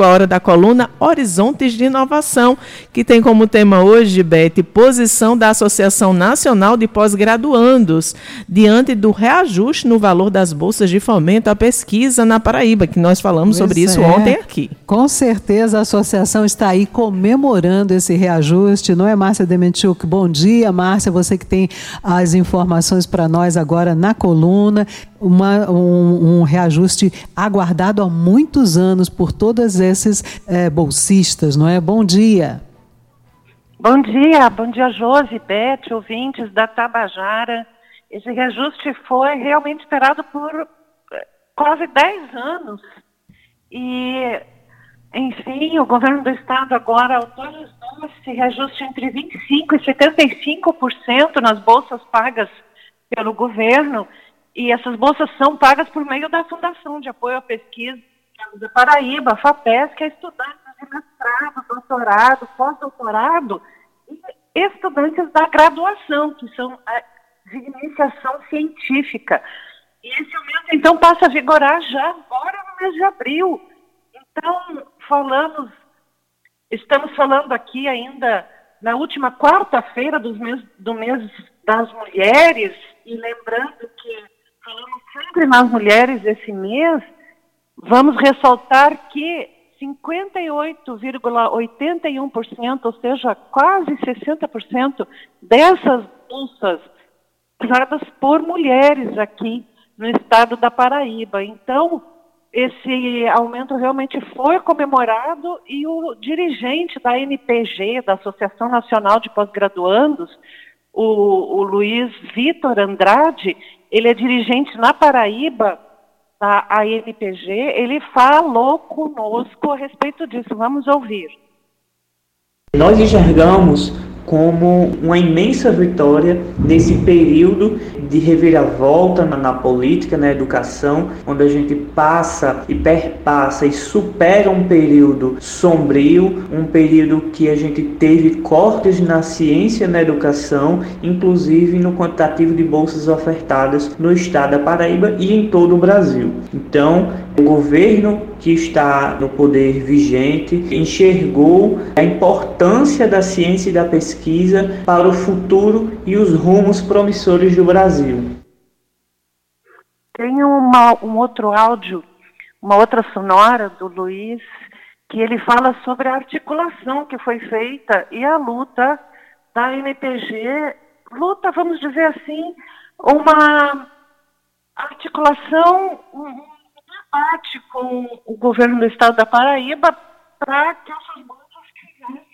a hora da coluna Horizontes de Inovação, que tem como tema hoje, Beth, posição da Associação Nacional de Pós-Graduandos diante do reajuste no valor das bolsas de fomento à pesquisa na Paraíba, que nós falamos pois sobre isso é. ontem aqui. Com certeza a associação está aí comemorando esse reajuste, não é, Márcia Dementiuk? Bom dia, Márcia, você que tem as informações para nós agora na coluna uma, um, um, reajuste aguardado há muitos anos por todos esses é, bolsistas, não é? Bom dia. Bom dia, bom dia Josi, Beth, ouvintes da Tabajara. Esse reajuste foi realmente esperado por eh, quase 10 anos. E, enfim, o governo do estado agora autorizou esse reajuste entre 25% e 75% nas bolsas pagas pelo governo. E essas bolsas são pagas por meio da Fundação de Apoio à Pesquisa da Paraíba, a FAPES, que é estudantes de mestrado, doutorado, pós-doutorado e estudantes da graduação, que são de iniciação científica. E esse aumento, então, passa a vigorar já agora no mês de abril. Então, falamos, estamos falando aqui ainda na última quarta-feira do mês, do mês das mulheres, e lembrando que falamos sempre nas mulheres esse mês, vamos ressaltar que 58,81%, ou seja, quase 60% dessas bolsas dadas por mulheres aqui no estado da Paraíba. Então, esse aumento realmente foi comemorado e o dirigente da NPG, da Associação Nacional de Pós-Graduandos, o, o Luiz Vitor Andrade, ele é dirigente na Paraíba da ANPG, ele falou conosco a respeito disso. Vamos ouvir. Nós enxergamos como uma imensa vitória nesse período de reviravolta na, na, política, na educação, onde a gente passa e perpassa e supera um período sombrio, um período que a gente teve cortes na ciência na educação, inclusive no quantitativo de bolsas ofertadas no estado da Paraíba e em todo o Brasil. Então, o governo que está no poder vigente enxergou a importância da ciência e da pesquisa para o futuro e os rumos promissores do Brasil. Tem uma, um outro áudio, uma outra sonora do Luiz, que ele fala sobre a articulação que foi feita e a luta da NPG, luta, vamos dizer assim, uma articulação, debate com o governo do estado da Paraíba para que essas bancas fizessem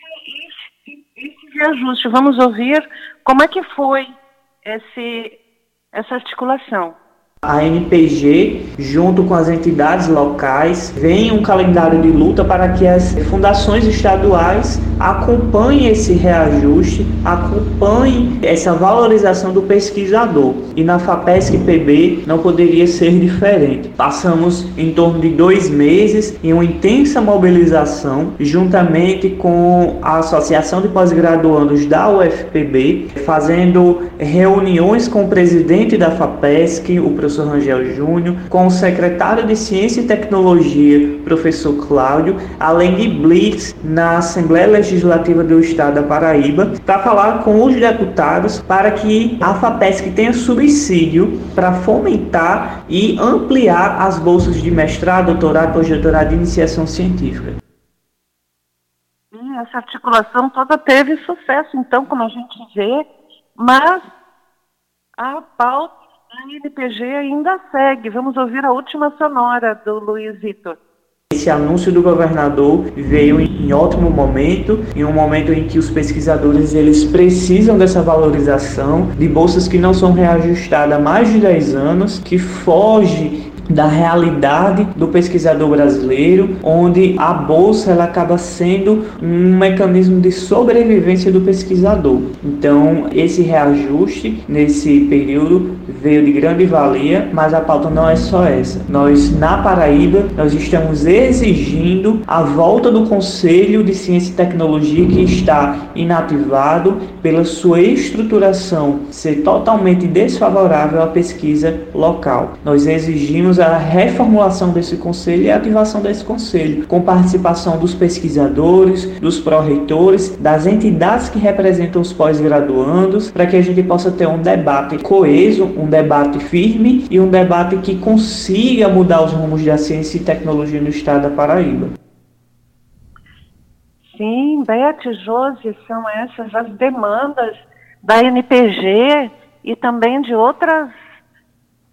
esse, esse reajuste. Vamos ouvir como é que foi esse, essa articulação. A NPG, junto com as entidades locais, vem um calendário de luta para que as fundações estaduais acompanhem esse reajuste, acompanhem essa valorização do pesquisador. E na FAPESC PB não poderia ser diferente. Passamos em torno de dois meses em uma intensa mobilização, juntamente com a Associação de Pós-Graduandos da UFPB, fazendo reuniões com o presidente da FAPESC, o professor Rangel Júnior, com o secretário de Ciência e Tecnologia, professor Cláudio, além de blitz na Assembleia Legislativa do Estado da Paraíba, para falar com os deputados para que a FAPESC tenha subsídio para fomentar e ampliar as bolsas de mestrado, doutorado, pós-doutorado e iniciação científica. Essa articulação toda teve sucesso, então, como a gente vê, mas a pauta a NPG ainda segue. Vamos ouvir a última sonora do Luiz Vitor. Esse anúncio do governador veio em ótimo momento, em um momento em que os pesquisadores eles precisam dessa valorização de bolsas que não são reajustadas há mais de 10 anos, que foge da realidade do pesquisador brasileiro, onde a bolsa ela acaba sendo um mecanismo de sobrevivência do pesquisador. Então, esse reajuste nesse período veio de grande valia, mas a pauta não é só essa. Nós na Paraíba, nós estamos exigindo a volta do Conselho de Ciência e Tecnologia que está inativado pela sua estruturação ser totalmente desfavorável à pesquisa local. Nós exigimos a reformulação desse conselho e a ativação desse conselho, com participação dos pesquisadores, dos pró-reitores, das entidades que representam os pós-graduandos, para que a gente possa ter um debate coeso, um debate firme e um debate que consiga mudar os rumos da ciência e tecnologia no estado da Paraíba. Sim, Beth, Josi, são essas as demandas da NPG e também de outras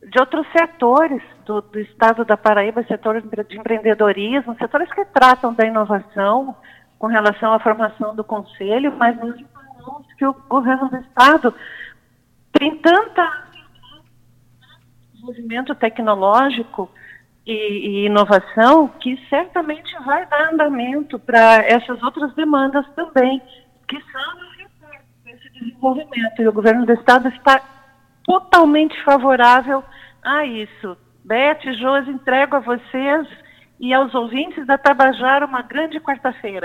de outros setores do, do, estado da Paraíba, setores de empreendedorismo, setores que tratam da inovação com relação à formação do conselho, mas nós informamos que o governo do estado tem tanta desenvolvimento tecnológico e, e inovação que certamente vai dar andamento para essas outras demandas também, que são esse desenvolvimento. E o governo do estado está totalmente favorável a isso. Beth, Josi, entrego a vocês e aos ouvintes da Tabajara uma grande quarta-feira.